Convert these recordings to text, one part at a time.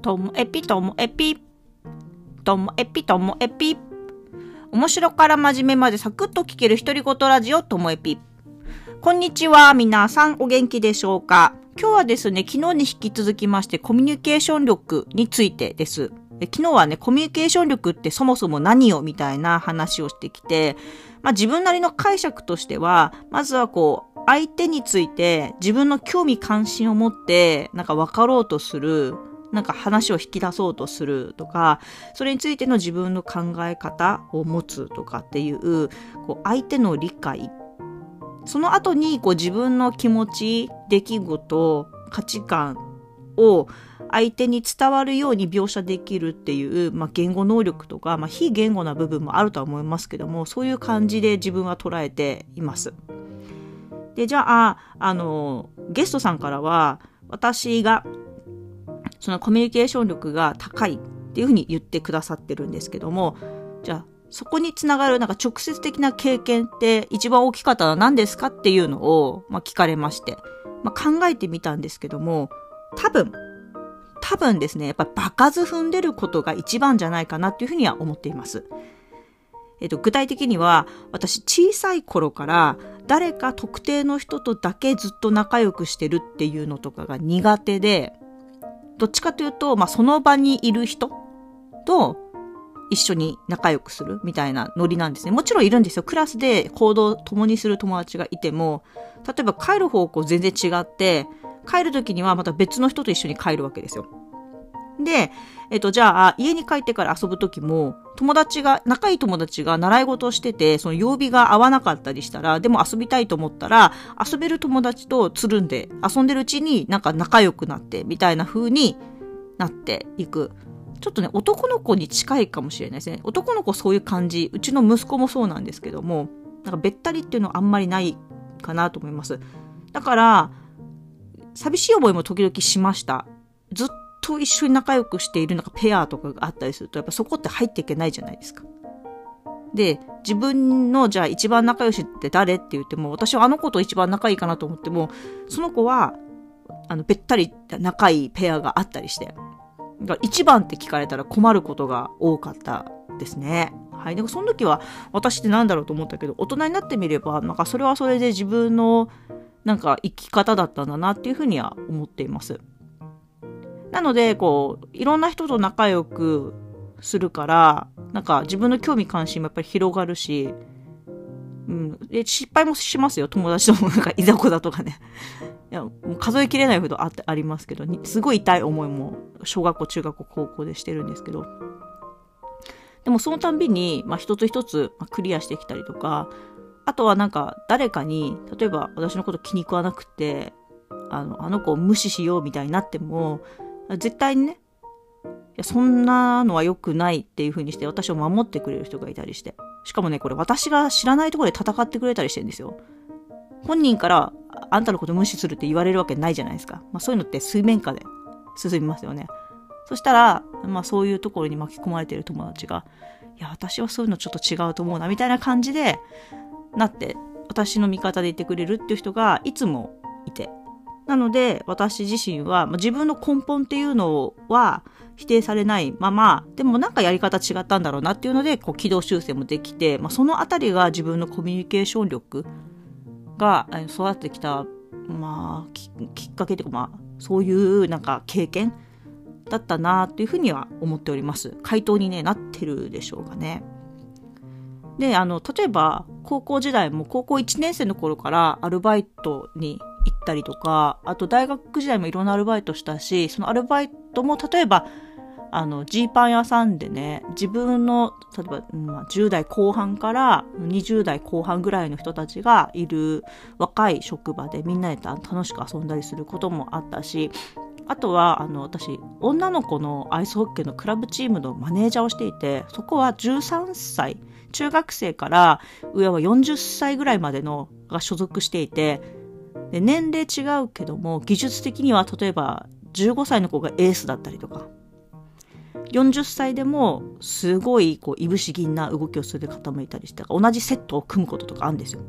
ともエピともエピ。ともエピともエピ。面白から真面目までサクッと聞ける独り言ラジオともエピ。こんにちは。皆さんお元気でしょうか？今日はですね、昨日に引き続きましてコミュニケーション力についてです。昨日はね、コミュニケーション力ってそもそも何よみたいな話をしてきて、まあ自分なりの解釈としては、まずはこう、相手について自分の興味関心を持って、なんか分かろうとするなんか話を引き出そうとするとか、それについての自分の考え方を持つとかっていう、こう相手の理解。その後にこう自分の気持ち、出来事、価値観を相手に伝わるように描写できるっていう、まあ、言語能力とか、まあ、非言語な部分もあるとは思いますけども、そういう感じで自分は捉えています。で、じゃあ、あの、ゲストさんからは、私がそのコミュニケーション力が高いっていうふうに言ってくださってるんですけども、じゃあ、そこにつながるなんか直接的な経験って一番大きかったのは何ですかっていうのを、まあ、聞かれまして、まあ、考えてみたんですけども、多分、多分ですね、やっぱ場数踏んでることが一番じゃないかなっていうふうには思っています。えっと、具体的には、私小さい頃から誰か特定の人とだけずっと仲良くしてるっていうのとかが苦手で、どっちかというと、まあ、その場にいる人と一緒に仲良くするみたいなノリなんですね。もちろんいるんですよ。クラスで行動を共にする友達がいても、例えば帰る方向全然違って、帰る時にはまた別の人と一緒に帰るわけですよ。で、えっと、じゃあ、家に帰ってから遊ぶときも、友達が、仲いい友達が習い事をしてて、その曜日が合わなかったりしたら、でも遊びたいと思ったら、遊べる友達とつるんで、遊んでるうちになんか仲良くなって、みたいな風になっていく。ちょっとね、男の子に近いかもしれないですね。男の子そういう感じ。うちの息子もそうなんですけども、なんかべったりっていうのはあんまりないかなと思います。だから、寂しい思いも時々しました。ずっと一緒に仲良くしているなんかペアとかがあったりすると、やっぱそこって入っていけないじゃないですか。で、自分のじゃあ一番仲良しって誰？って言っても、私はあの子と一番仲いいかなと思っても、その子は、あの、べったり仲いいペアがあったりして、一番って聞かれたら困ることが多かったですね。はい。でもその時は私って何だろうと思ったけど、大人になってみれば、なんかそれはそれで自分のなんか生き方だったんだなっていうふうには思っています。なので、こう、いろんな人と仲良くするから、なんか自分の興味関心もやっぱり広がるし、うん。で、失敗もしますよ。友達ともなんかいざこざとかね。いや、もう数えきれないほどあありますけど、すごい痛い思いも小学校、中学校、高校でしてるんですけど。でもそのたんびに、まあ一つ一つ、まあ、クリアしてきたりとか、あとはなんか誰かに、例えば私のこと気に食わなくて、あの、あの子を無視しようみたいになっても、絶対にね、いやそんなのは良くないっていう風にして私を守ってくれる人がいたりして。しかもね、これ私が知らないところで戦ってくれたりしてるんですよ。本人からあんたのこと無視するって言われるわけないじゃないですか。まあそういうのって水面下で進みますよね。そしたら、まあそういうところに巻き込まれてる友達が、いや、私はそういうのちょっと違うと思うな、みたいな感じで、なって、私の味方でいてくれるっていう人がいつもいて、なので、私自身は、まあ、自分の根本っていうのは否定されないまま、でもなんかやり方違ったんだろうなっていうので、こう、軌道修正もできて、まあ、そのあたりが自分のコミュニケーション力が育ってきた、まあ、きっかけというか、まあ、そういうなんか経験だったなっていうふうには思っております。回答にね、なってるでしょうかね。で、あの、例えば、高校時代も高校1年生の頃からアルバイトにったりとか、あと大学時代もいろんなアルバイトしたし、そのアルバイトも例えば、あの、ジーパン屋さんでね、自分の、例えば、まあ、10代後半から20代後半ぐらいの人たちがいる若い職場でみんなで楽しく遊んだりすることもあったし、あとは、あの、私、女の子のアイスホッケーのクラブチームのマネージャーをしていて、そこは13歳、中学生から上は40歳ぐらいまでのが所属していて、で年齢違うけども、技術的には例えば15歳の子がエースだったりとか、40歳でもすごいこういぶし銀な動きをする方もいたりして、同じセットを組むこととかあるんですよ。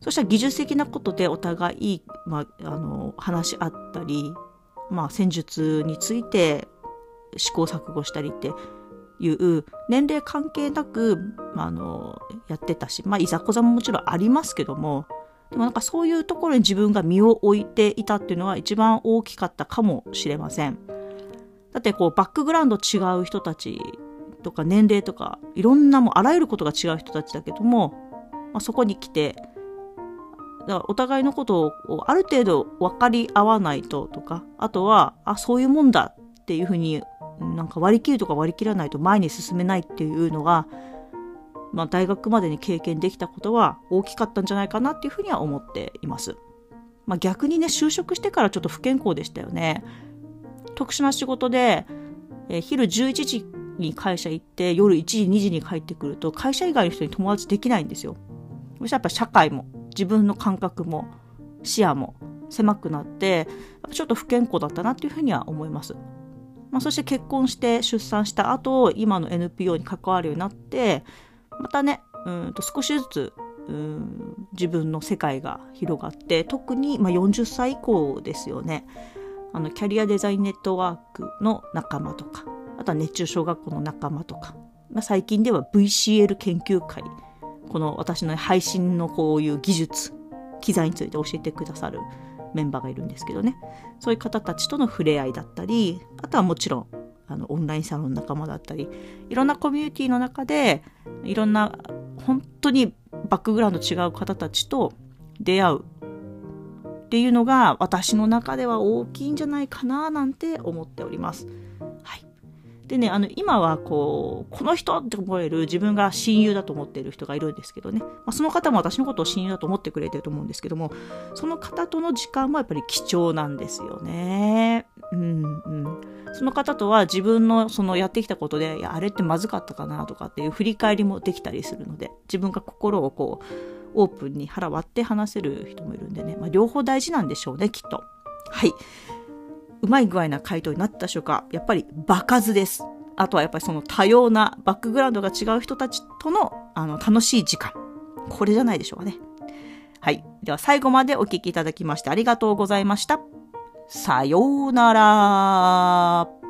そしたら技術的なことでお互い、まあ、あの、話し合ったり、まあ、戦術について試行錯誤したりっていう年齢関係なく、あの、やってたし、まあ、いざこざももちろんありますけども、でもなんかそういうところに自分が身を置いていたっていうのは一番大きかったかもしれません。だってこうバックグラウンド違う人たちとか年齢とかいろんなもあらゆることが違う人たちだけども、まあ、そこに来てだからお互いのことをある程度分かり合わないととかあとはあそういうもんだっていうふうになんか割り切るとか割り切らないと前に進めないっていうのが、まあ、大学までに経験できたことは大きかったんじゃないかなっていうふうには思っています。まあ、逆にね就職してからちょっと不健康でしたよね。特殊な仕事で、えー、昼11時に会社行って夜1時2時に帰ってくると会社以外の人に友達できないんですよ。そしたらやっぱ社会も自分の感覚も視野も狭くなってちょっと不健康だったなっていうふうには思います。まあ、そして結婚して出産した後今の NPO に関わるようになってまたねうんと少しずつうん自分の世界が広がって特に、まあ、40歳以降ですよね。あのキャリアデザインネットワークの仲間とかあとは熱中小学校の仲間とか、まあ、最近では VCL 研究会この私の配信のこういう技術機材について教えてくださるメンバーがいるんですけどね。そういう方たちとの触れ合いだったりあとはもちろんあのオンラインサロン仲間だったりいろんなコミュニティの中でいろんな本当にバックグラウンド違う方たちと出会うっていうのが私の中では大きいんじゃないかななんて思っております。はいでね、あの、今はこう、この人って思える自分が親友だと思っている人がいるんですけどね。まあ、その方も私のことを親友だと思ってくれてると思うんですけども、その方との時間もやっぱり貴重なんですよね。うん、うん。その方とは自分のそのやってきたことで、いや、あれってまずかったかなとかっていう振り返りもできたりするので、自分が心をこう、オープンに腹割って話せる人もいるんでね、まあ、両方大事なんでしょうね、きっと。はい。うまい具合な回答になったでしょうかやっぱり場数です。あとはやっぱりその多様なバックグラウンドが違う人たちとのあの楽しい時間。これじゃないでしょうかね。はい。では最後までお聞きいただきましてありがとうございました。さようなら。